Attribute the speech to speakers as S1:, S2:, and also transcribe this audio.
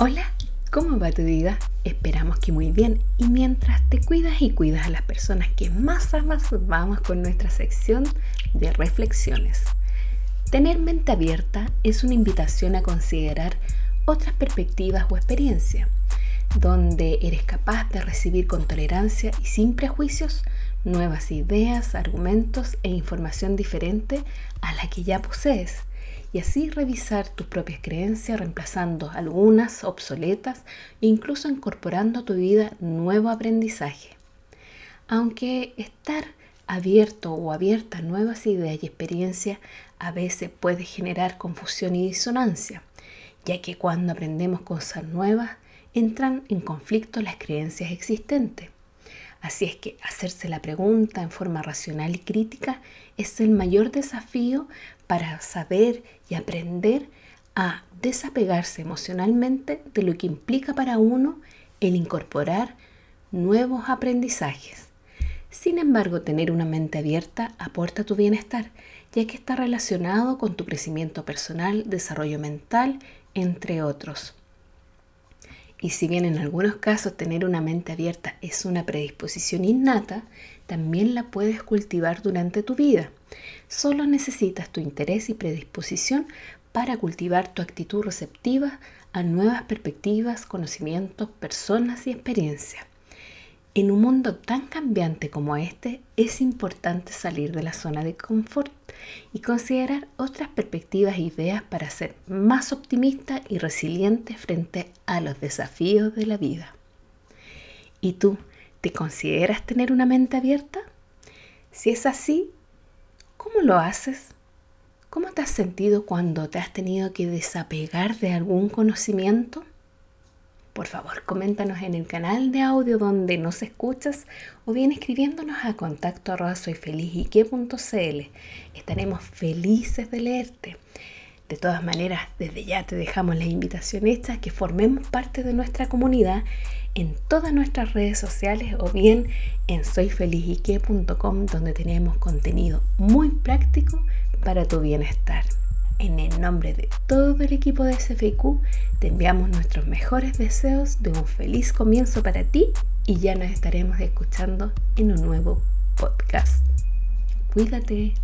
S1: Hola, ¿cómo va tu vida? Esperamos que muy bien y mientras te cuidas y cuidas a las personas que más amas, vamos con nuestra sección de reflexiones. Tener mente abierta es una invitación a considerar otras perspectivas o experiencias, donde eres capaz de recibir con tolerancia y sin prejuicios nuevas ideas, argumentos e información diferente a la que ya posees y así revisar tus propias creencias reemplazando algunas obsoletas e incluso incorporando a tu vida nuevo aprendizaje. Aunque estar abierto o abierta a nuevas ideas y experiencias a veces puede generar confusión y disonancia, ya que cuando aprendemos cosas nuevas entran en conflicto las creencias existentes. Así es que hacerse la pregunta en forma racional y crítica es el mayor desafío para saber y aprender a desapegarse emocionalmente de lo que implica para uno el incorporar nuevos aprendizajes. Sin embargo, tener una mente abierta aporta tu bienestar, ya que está relacionado con tu crecimiento personal, desarrollo mental, entre otros. Y si bien en algunos casos tener una mente abierta es una predisposición innata, también la puedes cultivar durante tu vida. Solo necesitas tu interés y predisposición para cultivar tu actitud receptiva a nuevas perspectivas, conocimientos, personas y experiencias. En un mundo tan cambiante como este, es importante salir de la zona de confort y considerar otras perspectivas e ideas para ser más optimista y resiliente frente a los desafíos de la vida. ¿Y tú, te consideras tener una mente abierta? Si es así, ¿cómo lo haces? ¿Cómo te has sentido cuando te has tenido que desapegar de algún conocimiento? Por favor coméntanos en el canal de audio donde nos escuchas o bien escribiéndonos a contacto arroba. Estaremos felices de leerte. De todas maneras, desde ya te dejamos la invitación hecha que formemos parte de nuestra comunidad en todas nuestras redes sociales o bien en soyfelizyque.com donde tenemos contenido muy práctico para tu bienestar. En el nombre de todo el equipo de SFQ, te enviamos nuestros mejores deseos de un feliz comienzo para ti y ya nos estaremos escuchando en un nuevo podcast. Cuídate.